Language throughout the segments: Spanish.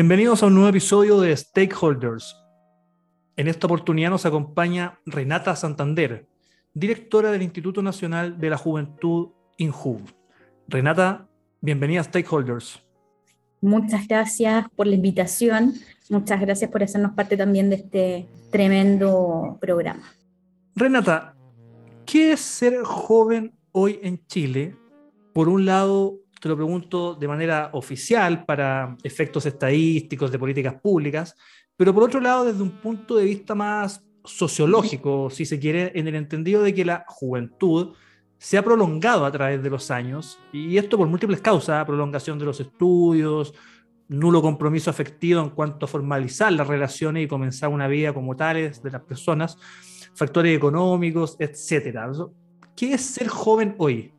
Bienvenidos a un nuevo episodio de Stakeholders. En esta oportunidad nos acompaña Renata Santander, directora del Instituto Nacional de la Juventud INJUV. Renata, bienvenida a Stakeholders. Muchas gracias por la invitación, muchas gracias por hacernos parte también de este tremendo programa. Renata, ¿qué es ser joven hoy en Chile? Por un lado, te lo pregunto de manera oficial para efectos estadísticos de políticas públicas, pero por otro lado, desde un punto de vista más sociológico, si se quiere, en el entendido de que la juventud se ha prolongado a través de los años, y esto por múltiples causas, prolongación de los estudios, nulo compromiso afectivo en cuanto a formalizar las relaciones y comenzar una vida como tales de las personas, factores económicos, etcétera. ¿Qué es ser joven hoy?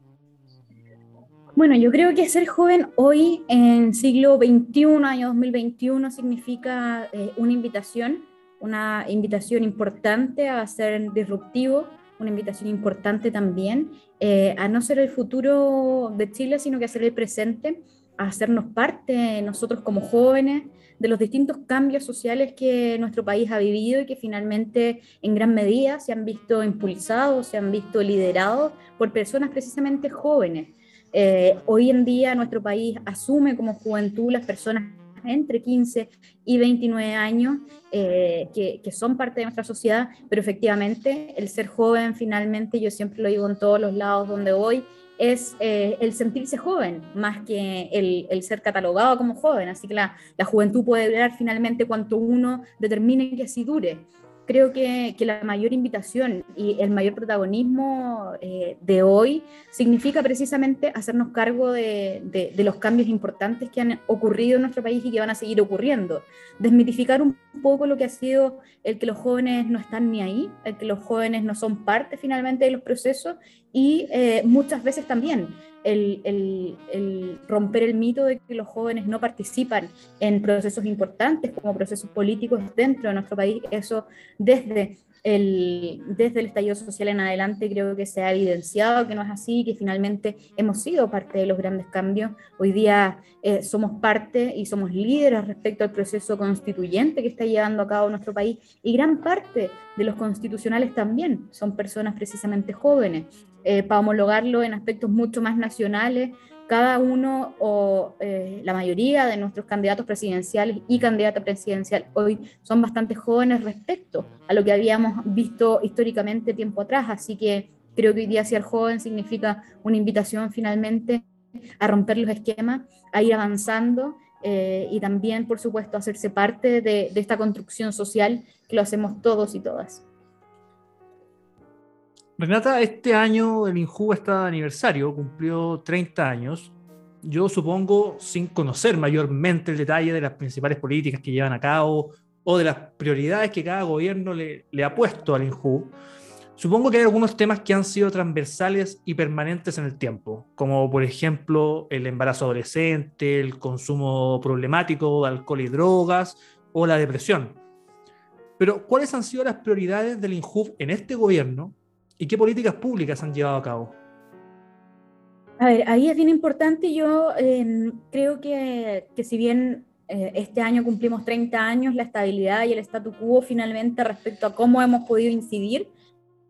Bueno, yo creo que ser joven hoy en siglo XXI, año 2021, significa eh, una invitación, una invitación importante a ser disruptivo, una invitación importante también eh, a no ser el futuro de Chile, sino que a ser el presente, a hacernos parte nosotros como jóvenes de los distintos cambios sociales que nuestro país ha vivido y que finalmente en gran medida se han visto impulsados, se han visto liderados por personas precisamente jóvenes. Eh, hoy en día nuestro país asume como juventud las personas entre 15 y 29 años eh, que, son parte de nuestra sociedad, pero efectivamente el ser joven finalmente, yo siempre lo digo en todos los lados donde voy, es eh, el sentirse joven más que el, el, ser catalogado como joven. Así que la, la juventud puede durar finalmente cuanto uno determine que así dure creo que, que, la mayor invitación y el mayor protagonismo eh, de hoy significa precisamente hacernos cargo de, de, los cambios importantes que han ocurrido en nuestro país y que van a seguir ocurriendo. Desmitificar un poco lo que ha sido el que los jóvenes no están ni ahí, el que los jóvenes no son parte finalmente de los procesos y eh, muchas veces también el, romper el mito de que los jóvenes no participan en procesos importantes como procesos políticos dentro de nuestro país. Eso desde el, desde el estallido social en adelante creo que se ha evidenciado que no es así, que finalmente hemos sido parte de los grandes cambios. Hoy día eh, somos parte y somos líderes respecto al proceso constituyente que está llevando a cabo nuestro país y gran parte de los constitucionales también son personas precisamente jóvenes. Eh, para homologarlo en aspectos mucho más nacionales, cada uno o eh, la mayoría de nuestros candidatos presidenciales y candidata presidencial hoy son bastante jóvenes respecto a lo que habíamos visto históricamente tiempo atrás. Así que creo que hoy día ser joven significa una invitación finalmente a romper los esquemas, a ir avanzando eh, y también, por supuesto, hacerse parte de esta construcción social que lo hacemos todos y todas. Renata, este año el INJU está de aniversario, cumplió 30 años. Yo supongo, sin conocer mayormente el detalle de las principales políticas que llevan a cabo o de las prioridades que cada gobierno le, le ha puesto al INJU, supongo que hay algunos temas que han sido transversales y permanentes en el tiempo, como por ejemplo el embarazo adolescente, el consumo problemático de alcohol y drogas o la depresión. Pero, ¿cuáles han sido las prioridades del INJU en este gobierno ¿Y qué políticas públicas han llevado a cabo? A ver, ahí es bien importante. Yo eh, creo que, que, si bien eh, este año cumplimos 30 años, la estabilidad y el statu quo finalmente respecto a cómo hemos podido incidir,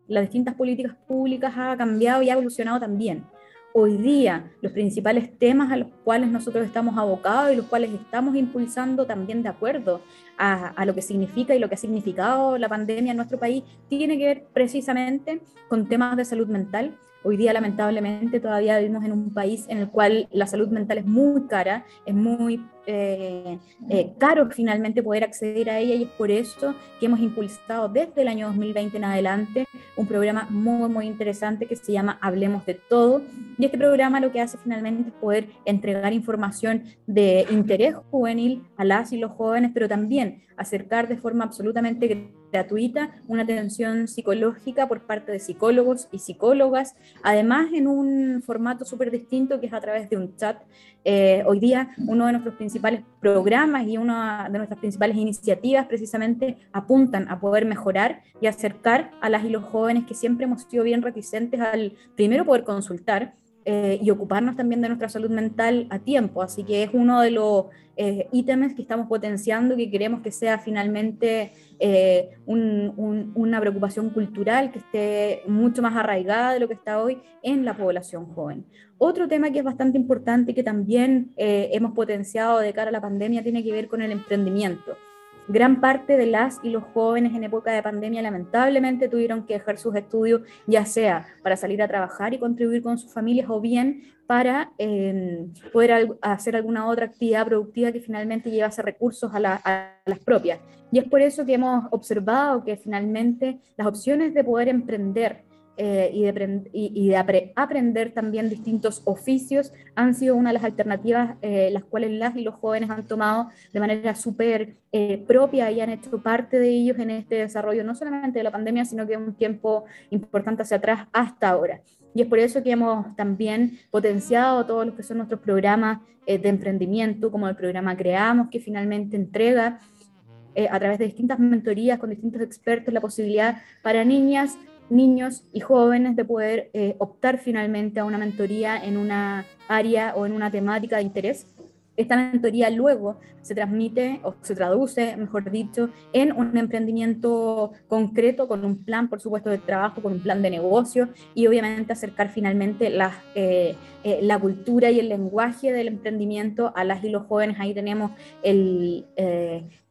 las distintas políticas públicas ha cambiado y ha evolucionado también. Hoy día, los principales temas a los cuales nosotros estamos abocados y los cuales estamos impulsando también de acuerdo a, lo que significa y lo que ha significado la pandemia en nuestro país, tiene que ver precisamente con temas de salud mental. Hoy día, lamentablemente, todavía vivimos en un país en el cual la salud mental es muy cara, es muy eh, eh, caro finalmente poder acceder a ella y es por eso que hemos impulsado desde el año 2020 en adelante un programa muy, muy interesante que se llama Hablemos de Todo. Y este programa lo que hace finalmente es poder entregar información de interés juvenil a las y los jóvenes, pero también acercar de forma absolutamente gratuita una atención psicológica por parte de psicólogos y psicólogas, además en un formato súper distinto que es a través de un chat. Eh, hoy día uno de nuestros principales programas y una de nuestras principales iniciativas precisamente apuntan a poder mejorar y acercar a las y los jóvenes que siempre hemos sido bien reticentes al primero poder consultar eh, y ocuparnos también de nuestra salud mental a tiempo. Así que es uno de los eh, ítems que estamos potenciando, que queremos que sea finalmente eh, una preocupación cultural que esté mucho más arraigada de lo que está hoy en la población joven. Otro tema que es bastante importante y que también hemos potenciado de cara a la pandemia tiene que ver con el emprendimiento. Gran parte de las y los jóvenes en época de pandemia lamentablemente tuvieron que dejar sus estudios, ya sea para salir a trabajar y contribuir con sus familias o bien para em, poder hacer alguna otra actividad productiva que finalmente llevase recursos a, a las propias. Y es por eso que hemos observado que finalmente las opciones de poder emprender eh, y de, aprender también distintos oficios han sido una de las alternativas eh, las cuales las y los jóvenes han tomado de manera súper eh, propia y han hecho parte de ellos en este desarrollo, no solamente de la pandemia, sino que un tiempo importante hacia atrás hasta ahora. Y es por eso que hemos también potenciado todos los que son nuestros programas de emprendimiento, como el programa Creamos, que finalmente entrega a través de distintas mentorías con distintos expertos la posibilidad para niñas niños y jóvenes de poder eh, optar finalmente a una mentoría en una área o en una temática de interés. Esta mentoría luego se transmite o se traduce, mejor dicho, en un emprendimiento concreto con un plan, por supuesto, de trabajo, con un plan de negocio y obviamente acercar finalmente eh, eh, la cultura y el lenguaje del emprendimiento a las y los jóvenes. Ahí tenemos el,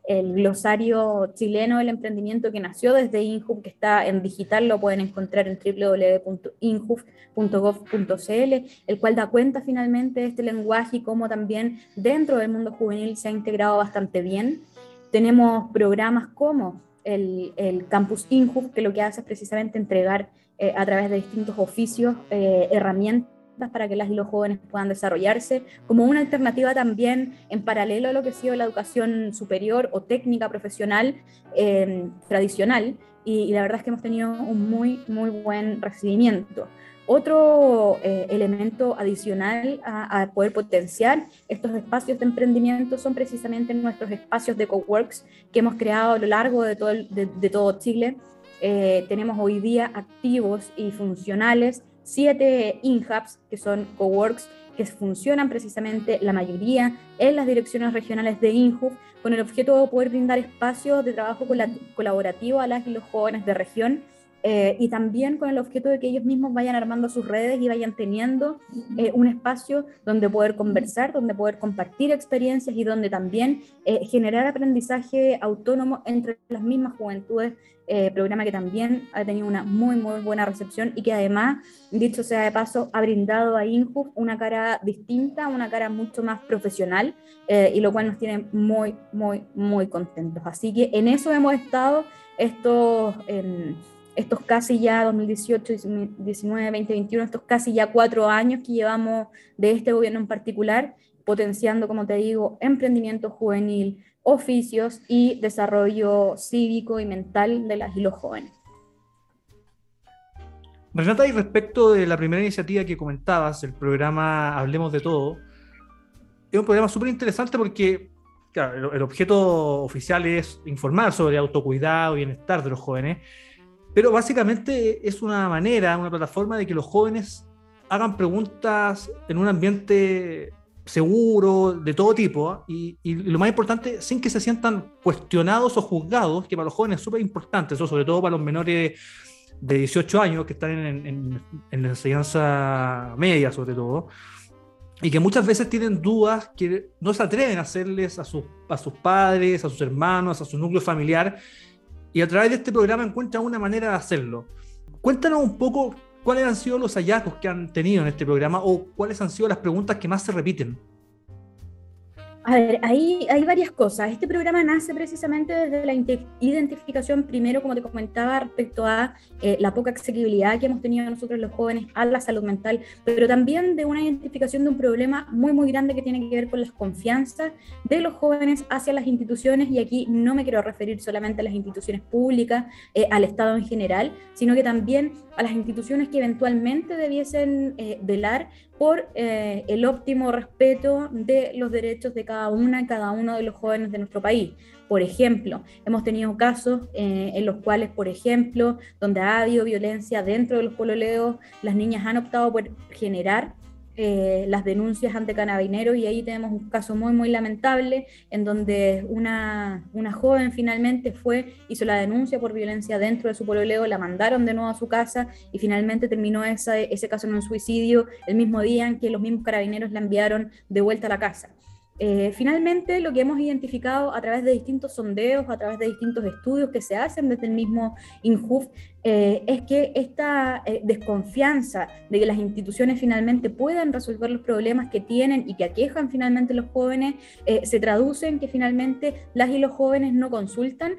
el glosario chileno del emprendimiento que nació desde INJUF, que está en digital, lo pueden encontrar en www.injuf.gov.cl, el cual da cuenta finalmente de este lenguaje y cómo también dentro del mundo juvenil se ha integrado bastante bien. Tenemos programas como el, el Campus INJUF, que lo que hace es precisamente entregar eh, a través de distintos oficios eh, herramientas para que las y los jóvenes puedan desarrollarse, como una alternativa también en paralelo a lo que ha sido la educación superior o técnica profesional em, tradicional, y, la verdad es que hemos tenido un muy, muy buen recibimiento. Otro eh, elemento adicional a, poder potenciar estos espacios de emprendimiento son precisamente nuestros espacios de coworks que hemos creado a lo largo de todo, de, todo Chile. Eh, tenemos hoy día activos y funcionales siete InHubs, que son coworks, que funcionan precisamente la mayoría en las direcciones regionales de INHUB, con el objeto de poder brindar espacios de trabajo colaborativo a las y los jóvenes de región eh, y también con el objeto de que ellos mismos vayan armando sus redes y vayan teniendo eh, un espacio donde poder conversar, donde poder compartir experiencias y donde también eh, generar aprendizaje autónomo entre las mismas juventudes, programa que también ha tenido una muy, muy buena recepción y que además, dicho sea de paso, ha brindado a INJUF una cara distinta, una cara mucho más profesional y lo cual nos tiene muy, muy, muy contentos. Así que en eso hemos estado estos em, estos casi ya 2018, 2019, 2021, estos casi ya cuatro años que llevamos de este gobierno en particular, potenciando, como te digo, emprendimiento juvenil, oficios y desarrollo cívico y mental de las y los jóvenes. Renata, y respecto de la primera iniciativa que comentabas, el programa Hablemos de Todo, es un programa súper interesante porque claro, el, objeto oficial es informar sobre autocuidado y bienestar de los jóvenes, pero básicamente es una manera, una plataforma de que los jóvenes hagan preguntas en un ambiente seguro, de todo tipo, ¿ah? y, lo más importante, sin que se sientan cuestionados o juzgados, que para los jóvenes es súper importante, eso sobre todo para los menores de 18 años que están en, en, la enseñanza media, sobre todo, y que muchas veces tienen dudas que no se atreven a hacerles a sus, a sus padres, a sus hermanos, a su núcleo familiar, y a través de este programa encuentran una manera de hacerlo. Cuéntanos un poco cuáles han sido los hallazgos que han tenido en este programa o cuáles han sido las preguntas que más se repiten. A ver, hay varias cosas. Este programa nace precisamente desde la identificación, primero, como te comentaba, respecto a eh, la poca accesibilidad que hemos tenido nosotros los jóvenes a la salud mental, pero también de una identificación de un problema muy, muy grande que tiene que ver con las confianzas de los jóvenes hacia las instituciones, y aquí no me quiero referir solamente a las instituciones públicas, eh, al Estado en general, sino que también a las instituciones que eventualmente debiesen eh, velar por eh, el óptimo respeto de los derechos de cada una y cada uno de los jóvenes de nuestro país. Por ejemplo, hemos tenido casos eh, en los cuales, por ejemplo, donde ha habido violencia dentro de los pololeos, las niñas han optado por generar eh, las denuncias ante carabineros y ahí tenemos un caso muy, muy lamentable en donde una, una joven finalmente fue, hizo la denuncia por violencia dentro de su pololeo, la mandaron de nuevo a su casa y finalmente terminó esa, ese caso en un suicidio el mismo día en que los mismos carabineros la enviaron de vuelta a la casa. Eh, finalmente, lo que hemos identificado a través de distintos sondeos, a través de distintos estudios que se hacen desde el mismo INJUF, eh, es que esta eh, desconfianza de que las instituciones finalmente puedan resolver los problemas que tienen y que aquejan finalmente los jóvenes, se traduce en que finalmente las y los jóvenes no consultan,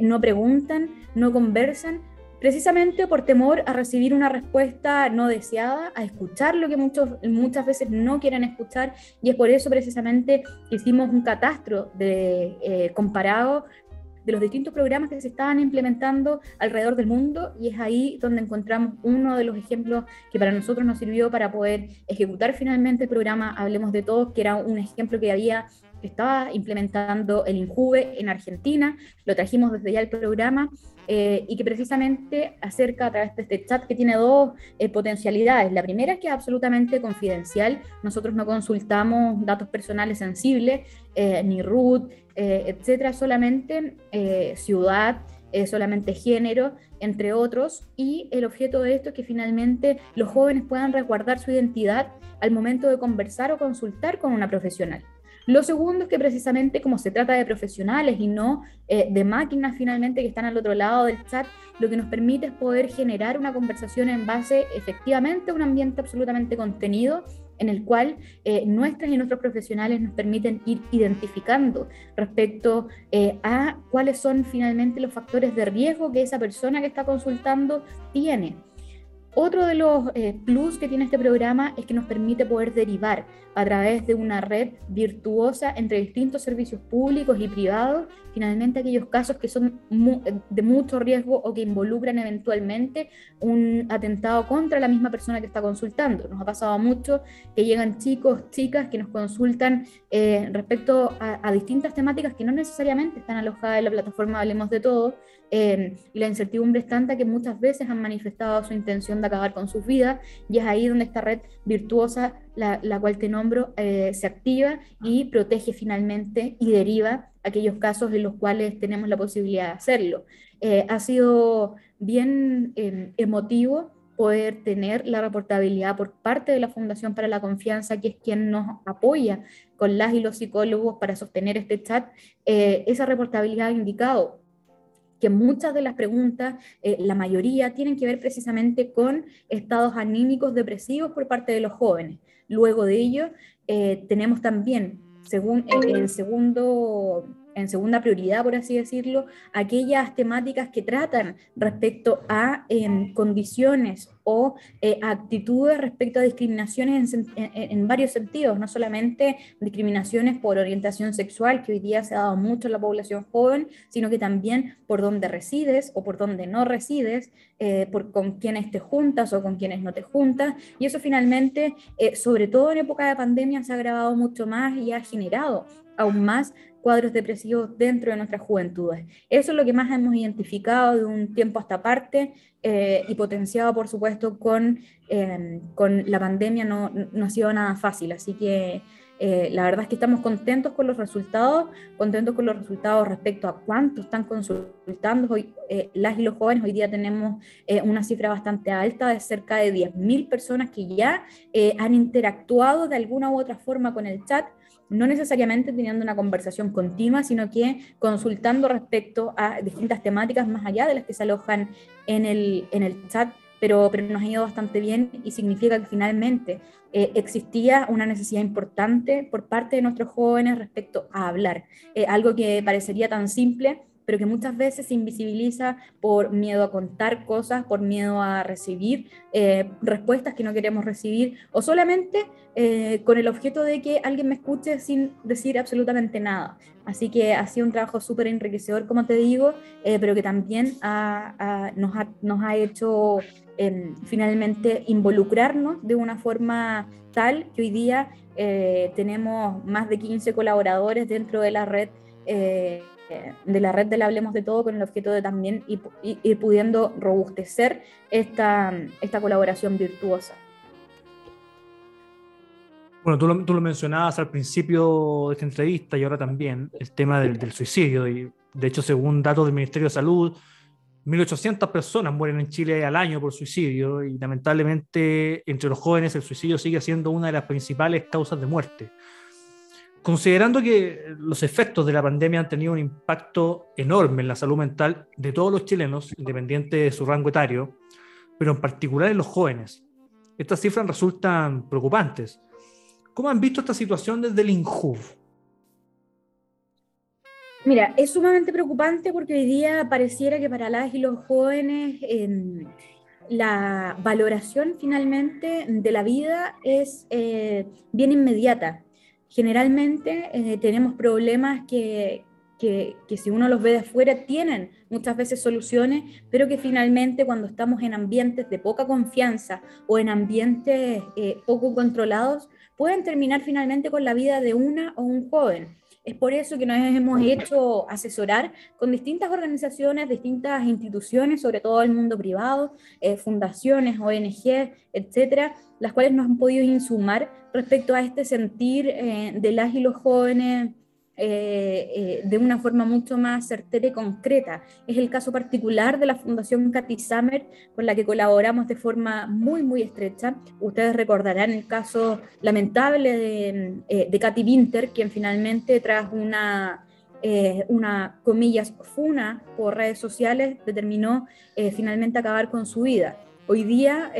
no preguntan, no conversan, precisamente por temor a recibir una respuesta no deseada, a escuchar lo que muchos, muchas veces no quieren escuchar, y es por eso precisamente hicimos un catastro de, eh, comparado de los distintos programas que se estaban implementando alrededor del mundo y es ahí donde encontramos uno de los ejemplos que para nosotros nos sirvió para poder ejecutar finalmente el programa Hablemos de Todos, que era un ejemplo que había estaba implementando el INJUVE en Argentina, lo trajimos desde ya el programa eh, y que precisamente acerca a través de este chat que tiene dos eh, potencialidades. La primera es que es absolutamente confidencial, nosotros no consultamos datos personales sensibles, eh, ni root, etcétera, solamente ciudad, solamente género, entre otros, y el objeto de esto es que finalmente los jóvenes puedan resguardar su identidad al momento de conversar o consultar con una profesional. Lo segundo es que precisamente como se trata de profesionales y no eh, de máquinas finalmente que están al otro lado del chat, lo que nos permite es poder generar una conversación en base efectivamente a un ambiente absolutamente contenido en el cual eh, nuestras y nuestros profesionales nos permiten ir identificando respecto eh, a cuáles son finalmente los factores de riesgo que esa persona que está consultando tiene otro de los eh, plus que tiene este programa es que nos permite poder derivar a través de una red virtuosa entre distintos servicios públicos y privados, finalmente aquellos casos que son eh, de mucho riesgo o que involucran eventualmente un atentado contra la misma persona que está consultando. Nos ha pasado mucho que llegan chicos, chicas que nos consultan eh, respecto a, a, distintas temáticas que no necesariamente están alojadas en la plataforma Hablemos de Todo, y la incertidumbre es tanta que muchas veces han manifestado su intención de acabar con sus vidas y es ahí donde esta red virtuosa, la, cual te nombro, eh, se activa y protege finalmente y deriva aquellos casos en los cuales tenemos la posibilidad de hacerlo. Eh, ha sido bien em, emotivo poder tener la reportabilidad por parte de la Fundación para la Confianza, que es quien nos apoya con las y los psicólogos para sostener este chat, eh, esa reportabilidad ha indicado que muchas de las preguntas, eh, la mayoría, tienen que ver precisamente con estados anímicos depresivos por parte de los jóvenes. Luego de ello, eh, tenemos también, según el segundo en segunda prioridad, por así decirlo, aquellas temáticas que tratan respecto a condiciones o eh, actitudes respecto a discriminaciones en, varios sentidos, no solamente discriminaciones por orientación sexual, que hoy día se ha dado mucho en la población joven, sino que también por dónde resides o por dónde no resides, eh, por con quienes te juntas o con quienes no te juntas, y eso finalmente, eh, sobre todo en época de pandemia, se ha agravado mucho más y ha generado aún más cuadros depresivos dentro de nuestras juventudes. Eso es lo que más hemos identificado de un tiempo a esta parte eh, y potenciado, por supuesto, con, em, con la pandemia no, no, ha sido nada fácil. Así que eh, la verdad es que estamos contentos con los resultados, contentos con los resultados respecto a cuánto están consultando. Hoy, eh, las y los jóvenes, hoy día tenemos una cifra bastante alta de cerca de 10.000 personas que ya han interactuado de alguna u otra forma con el chat no necesariamente teniendo una conversación continua, sino que consultando respecto a distintas temáticas más allá de las que se alojan en el, en el chat pero, pero nos ha ido bastante bien y significa que finalmente eh, existía una necesidad importante por parte de nuestros jóvenes respecto a hablar, eh, algo que parecería tan simple, pero que muchas veces se invisibiliza por miedo a contar cosas, por miedo a recibir eh, respuestas que no queremos recibir, o solamente con el objeto de que alguien me escuche sin decir absolutamente nada. Así que ha sido un trabajo súper enriquecedor, como te digo, pero que también nos, ha, nos, ha, hecho finalmente involucrarnos de una forma tal que hoy día eh, tenemos más de 15 colaboradores dentro de la red. Eh, de la red del Hablemos de Todo con el objeto de también ir, pudiendo robustecer esta, esta colaboración virtuosa. Bueno, tú lo, tú lo, mencionabas al principio de esta entrevista y ahora también, el tema del, del, suicidio. Y de hecho, según datos del Ministerio de Salud, 1.800 personas mueren en Chile al año por suicidio y lamentablemente entre los jóvenes el suicidio sigue siendo una de las principales causas de muerte. Considerando que los efectos de la pandemia han tenido un impacto enorme en la salud mental de todos los chilenos, independiente de su rango etario, pero en particular en los jóvenes, estas cifras resultan preocupantes. ¿Cómo han visto esta situación desde el INJUV? Mira, es sumamente preocupante porque hoy día pareciera que para las y los jóvenes la valoración finalmente de la vida es eh, bien inmediata. Generalmente eh, tenemos problemas que, que, que, si uno los ve de afuera tienen muchas veces soluciones, pero que finalmente cuando estamos en ambientes de poca confianza o en ambientes eh, poco controlados, pueden terminar finalmente con la vida de una o un joven. Es por eso que nos hemos hecho asesorar con distintas organizaciones, distintas instituciones, sobre todo el mundo privado, eh, fundaciones, ONG, etcétera, las cuales nos han podido insumar respecto a este sentir eh, de las y los jóvenes eh, eh, de una forma mucho más certera y concreta. Es el caso particular de la Fundación Cathy Summer, con la que colaboramos de forma muy, muy estrecha. Ustedes recordarán el caso lamentable de, eh, de Katy Winter, quien finalmente tras una... una, comillas, funa por redes sociales, determinó finalmente acabar con su vida. Hoy día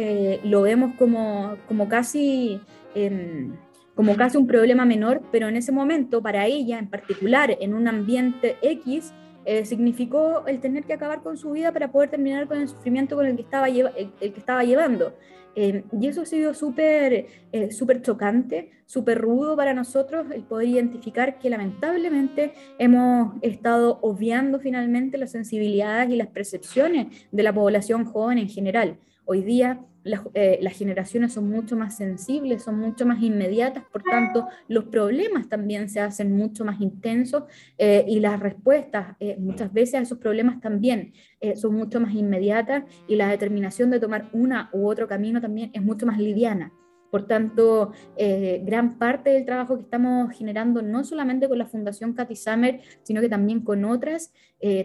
lo vemos como, como casi em, como casi un problema menor, pero en ese momento, para ella en particular, en un ambiente X, eh, significó el tener que acabar con su vida para poder terminar con el sufrimiento con el que estaba, el, que estaba llevando. Eh, y eso ha sido súper eh, súper chocante, súper rudo para nosotros el poder identificar que lamentablemente hemos estado obviando finalmente las sensibilidades y las percepciones de la población joven en general. Hoy día eh, las, generaciones son mucho más sensibles, son mucho más inmediatas, por tanto, los problemas también se hacen mucho más intensos eh, y las respuestas eh, muchas veces a esos problemas también son mucho más inmediatas y la determinación de tomar una u otro camino también es mucho más liviana. Por tanto, gran parte del trabajo que estamos generando, no solamente con la Fundación Cathy Summer, sino que también con otras,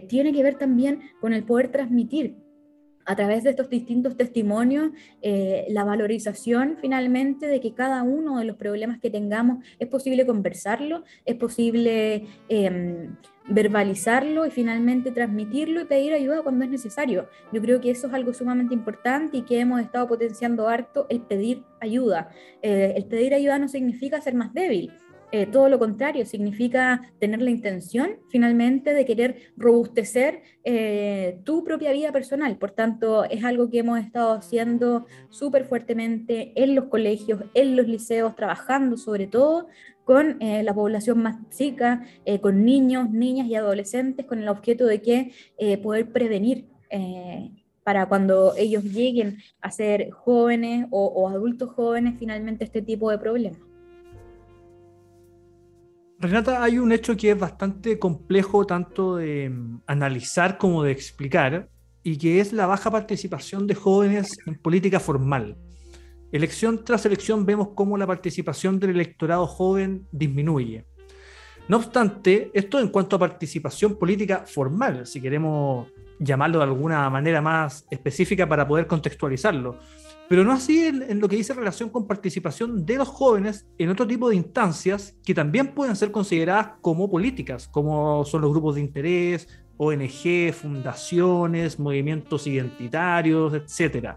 tiene que ver también con el poder transmitir a través de estos distintos testimonios, eh, la valorización finalmente de que cada uno de los problemas que tengamos es posible conversarlo, es posible em, verbalizarlo y finalmente transmitirlo y pedir ayuda cuando es necesario. Yo creo que eso es algo sumamente importante y que hemos estado potenciando harto, el pedir ayuda. Eh, el pedir ayuda no significa ser más débil eh, todo lo contrario, significa tener la intención finalmente de querer robustecer eh, tu propia vida personal. Por tanto, es algo que hemos estado haciendo súper fuertemente en los colegios, en los liceos, trabajando sobre todo con eh, la población más chica, con niños, niñas y adolescentes, con el objeto de que poder prevenir para cuando ellos lleguen a ser jóvenes o adultos jóvenes finalmente este tipo de problemas. Renata, hay un hecho que es bastante complejo tanto de mm, analizar como de explicar, y que es la baja participación de jóvenes en política formal. Elección tras elección vemos cómo la participación del electorado joven disminuye. No obstante, esto en cuanto a participación política formal, si queremos llamarlo de alguna manera más específica para poder contextualizarlo pero no así en, lo que dice relación con participación de los jóvenes en otro tipo de instancias que también pueden ser consideradas como políticas, como son los grupos de interés, ONG, fundaciones, movimientos identitarios, etc.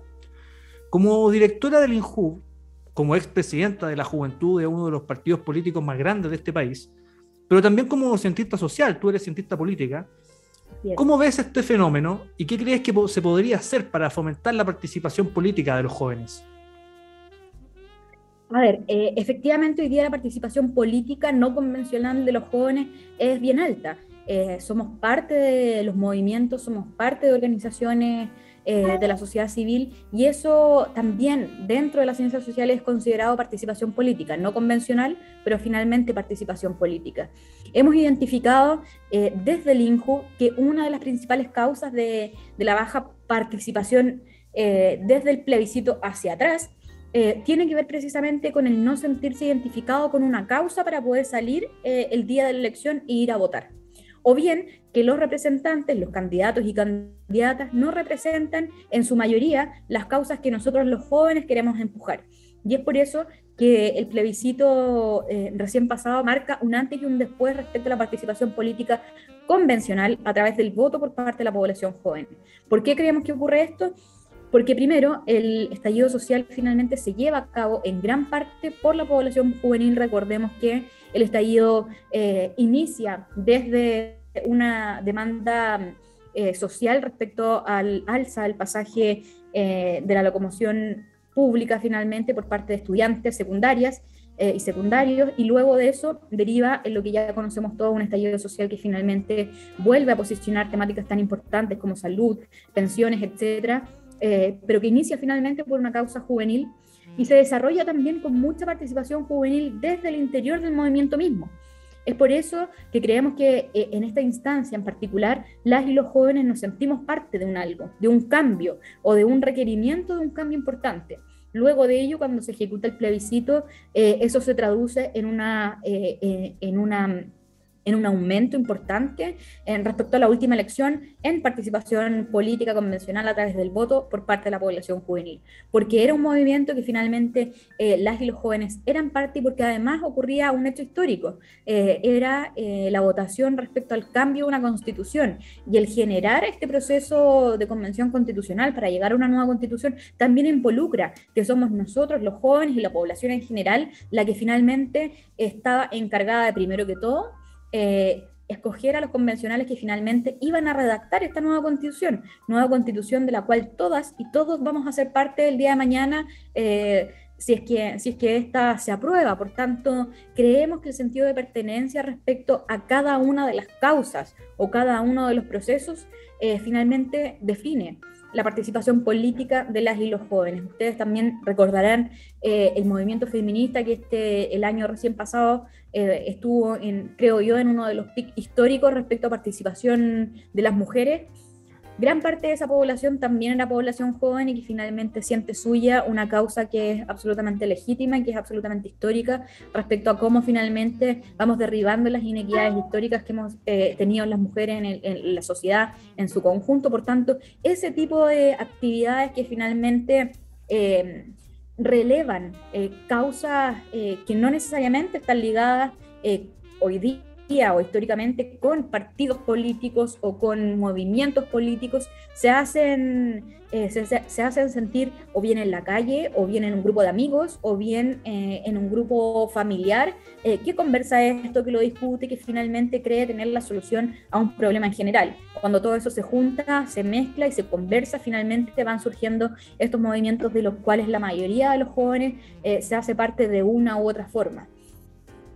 Como directora del INJU, como expresidenta de la juventud de uno de los partidos políticos más grandes de este país, pero también como cientista social, tú eres cientista política, Bien. ¿cómo ves este fenómeno y qué crees que se podría hacer para fomentar la participación política de los jóvenes? A ver, eh, efectivamente hoy día la participación política no convencional de los jóvenes es bien alta. Eh, somos parte de los movimientos, somos parte de organizaciones eh, de la sociedad civil y eso también dentro de las ciencias sociales es considerado participación política, no convencional, pero finalmente participación política. Hemos identificado eh, desde el INJU que una de las principales causas de, de la baja participación eh, desde el plebiscito hacia atrás tiene que ver precisamente con el no sentirse identificado con una causa para poder salir el día de la elección e ir a votar. O bien que los representantes, los candidatos y candidatas no representan en su mayoría las causas que nosotros los jóvenes queremos empujar. Y es por eso que el plebiscito eh, recién pasado marca un antes y un después respecto a la participación política convencional a través del voto por parte de la población joven. ¿Por qué creemos que ocurre esto? Porque primero, el estallido social finalmente se lleva a cabo en gran parte por la población juvenil. Recordemos que el estallido eh, inicia desde una demanda eh, social respecto al alza del pasaje eh, de la locomoción pública finalmente por parte de estudiantes secundarias y secundarios, y luego de eso deriva en lo que ya conocemos todo, un estallido social que finalmente vuelve a posicionar temáticas tan importantes como salud, pensiones, etcétera, eh, pero que inicia finalmente por una causa juvenil y se desarrolla también con mucha participación juvenil desde el interior del movimiento mismo. Es por eso que creemos que eh, en esta instancia en particular, las y los jóvenes nos sentimos parte de un algo, de un cambio o de un requerimiento de un cambio importante. Luego de ello, cuando se ejecuta el plebiscito, eh, eso se traduce en una, en una en un aumento importante en respecto a la última elección en participación política convencional a través del voto por parte de la población juvenil, porque era un movimiento que finalmente eh, las y los jóvenes eran parte y porque además ocurría un hecho histórico, eh, era eh, la votación respecto al cambio de una constitución y el generar este proceso de convención constitucional para llegar a una nueva constitución también involucra que somos nosotros los jóvenes y la población en general la que finalmente estaba encargada de primero que todo eh, escoger a los convencionales que finalmente iban a redactar esta nueva constitución, nueva constitución de la cual todas y todos vamos a ser parte el día de mañana eh, si, es que, si es que esta se aprueba. Por tanto, creemos que el sentido de pertenencia respecto a cada una de las causas o cada uno de los procesos eh, finalmente define la participación política de las y los jóvenes. Ustedes también recordarán eh, el movimiento feminista que este, el año recién pasado eh, estuvo, creo yo, en uno de los picos históricos respecto a participación de las mujeres. Gran parte de esa población también era población joven y que finalmente siente suya una causa que es absolutamente legítima y que es absolutamente histórica respecto a cómo finalmente vamos derribando las inequidades históricas que hemos eh, tenido las mujeres en, la sociedad en su conjunto. Por tanto, ese tipo de actividades que finalmente eh, relevan eh, causas eh, que no necesariamente están ligadas eh, hoy día o históricamente con partidos políticos o con movimientos políticos se hacen, eh, se, hacen sentir o bien en la calle, o bien en un grupo de amigos, o bien eh, en un grupo familiar eh, que conversa esto, que lo discute, que finalmente cree tener la solución a un problema en general. Cuando todo eso se junta, se mezcla y se conversa, finalmente van surgiendo estos movimientos de los cuales la mayoría de los jóvenes eh, se hace parte de una u otra forma.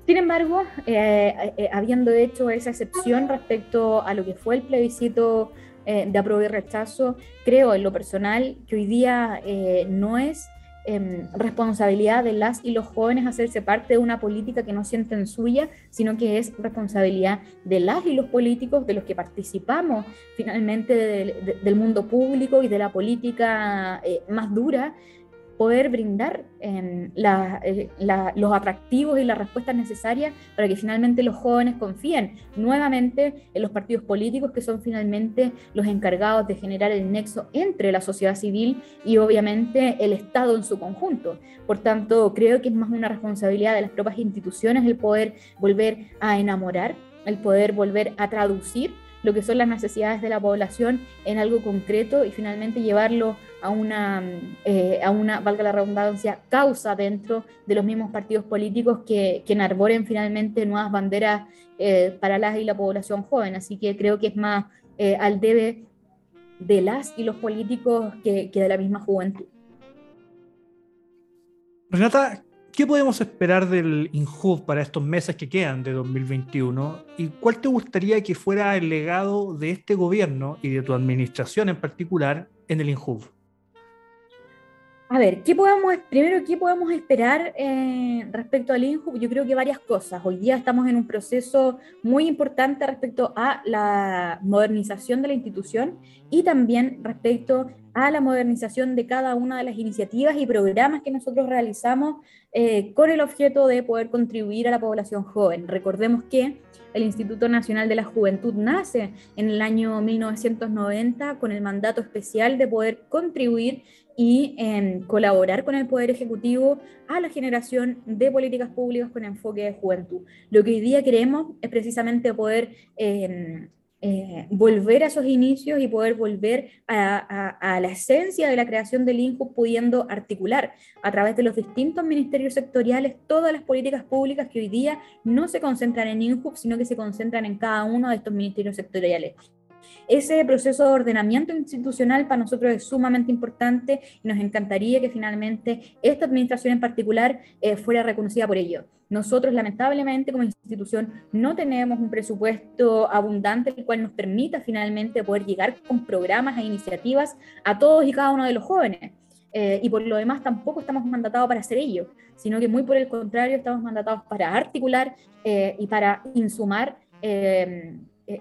Sin embargo, eh, eh, habiendo hecho esa excepción respecto a lo que fue el plebiscito eh, de apruebo y rechazo, creo en lo personal que hoy día no es em, responsabilidad de las y los jóvenes hacerse parte de una política que no sienten suya, sino que es responsabilidad de las y los políticos, de los que participamos finalmente de, de, del mundo público y de la política más dura, poder brindar eh, los atractivos y las respuestas necesarias para que finalmente los jóvenes confíen nuevamente en los partidos políticos que son finalmente los encargados de generar el nexo entre la sociedad civil y obviamente el Estado en su conjunto. Por tanto, creo que es más una responsabilidad de las propias instituciones el poder volver a enamorar, el poder volver a traducir lo que son las necesidades de la población en algo concreto y finalmente llevarlo a una, eh, a una, valga la redundancia, causa dentro de los mismos partidos políticos que, que enarboren finalmente nuevas banderas eh, para las y la población joven. Así que creo que es más eh, al debe de las y los políticos que, que de la misma juventud. Renata, ¿qué podemos esperar del INJUV para estos meses que quedan de 2021? ¿Y cuál te gustaría que fuera el legado de este gobierno y de tu administración en particular en el INJUV? A ver, ¿qué podemos, primero, ¿qué podemos esperar eh, respecto al INJU? Yo creo que varias cosas. Hoy día estamos en un proceso muy importante respecto a la modernización de la institución y también respecto a la modernización de cada una de las iniciativas y programas que nosotros realizamos eh, con el objeto de poder contribuir a la población joven. Recordemos que el Instituto Nacional de la Juventud nace en el año 1990 con el mandato especial de poder contribuir y em, colaborar con el Poder Ejecutivo a la generación de políticas públicas con enfoque de juventud. Lo que hoy día queremos es precisamente poder em, eh, volver a esos inicios y poder volver a, la esencia de la creación del INJU, pudiendo articular a través de los distintos ministerios sectoriales todas las políticas públicas que hoy día no se concentran en INJU, sino que se concentran en cada uno de estos ministerios sectoriales. Ese proceso de ordenamiento institucional para nosotros es sumamente importante y nos encantaría que finalmente esta administración en particular eh, fuera reconocida por ello. Nosotros, lamentablemente, como institución, no tenemos un presupuesto abundante el cual nos permita finalmente poder llegar con programas e iniciativas a todos y cada uno de los jóvenes. Eh, y por lo demás tampoco estamos mandatados para hacer ello, sino que muy por el contrario estamos mandatados para articular eh, y para insumar eh,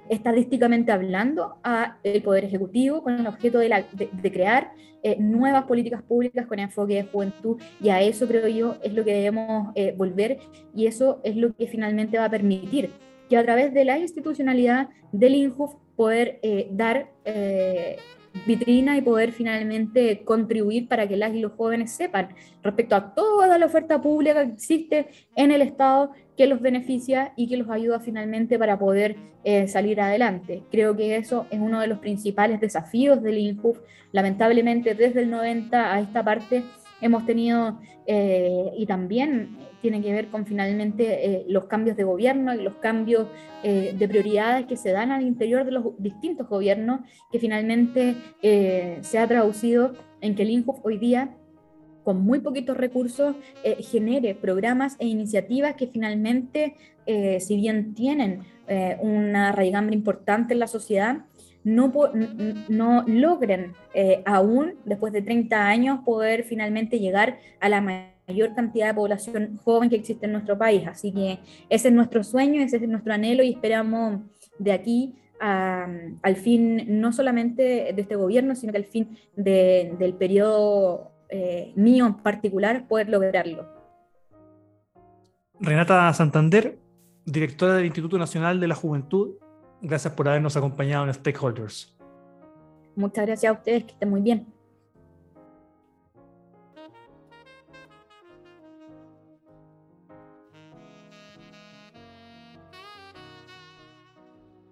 estadísticamente hablando a el Poder Ejecutivo con el objeto de, crear eh, nuevas políticas públicas con enfoque de juventud y a eso creo yo es lo que debemos eh, volver y eso es lo que finalmente va a permitir que a través de la institucionalidad del INJUF poder dar vitrina y poder finalmente contribuir para que las y los jóvenes sepan respecto a toda la oferta pública que existe en el Estado que los beneficia y que los ayuda finalmente para poder eh, salir adelante. Creo que eso es uno de los principales desafíos del INJUF. Lamentablemente desde el 90 a esta parte hemos tenido, eh, y también tiene que ver con finalmente eh, los cambios de gobierno y los cambios eh, de prioridades que se dan al interior de los distintos gobiernos, que finalmente se ha traducido en que el INJUF hoy día con muy poquitos recursos, genere programas e iniciativas que finalmente, si bien tienen una raigambre importante en la sociedad, no, no logren eh, aún, después de 30 años, poder finalmente llegar a la mayor cantidad de población joven que existe en nuestro país. Así que ese es nuestro sueño, ese es nuestro anhelo y esperamos de aquí al fin, no solamente de este gobierno, sino que al fin del periodo eh, mío en particular, poder lograrlo. Renata Santander, directora del Instituto Nacional de la Juventud, Gracias por habernos acompañado en Stakeholders. Muchas gracias a ustedes, que estén muy bien.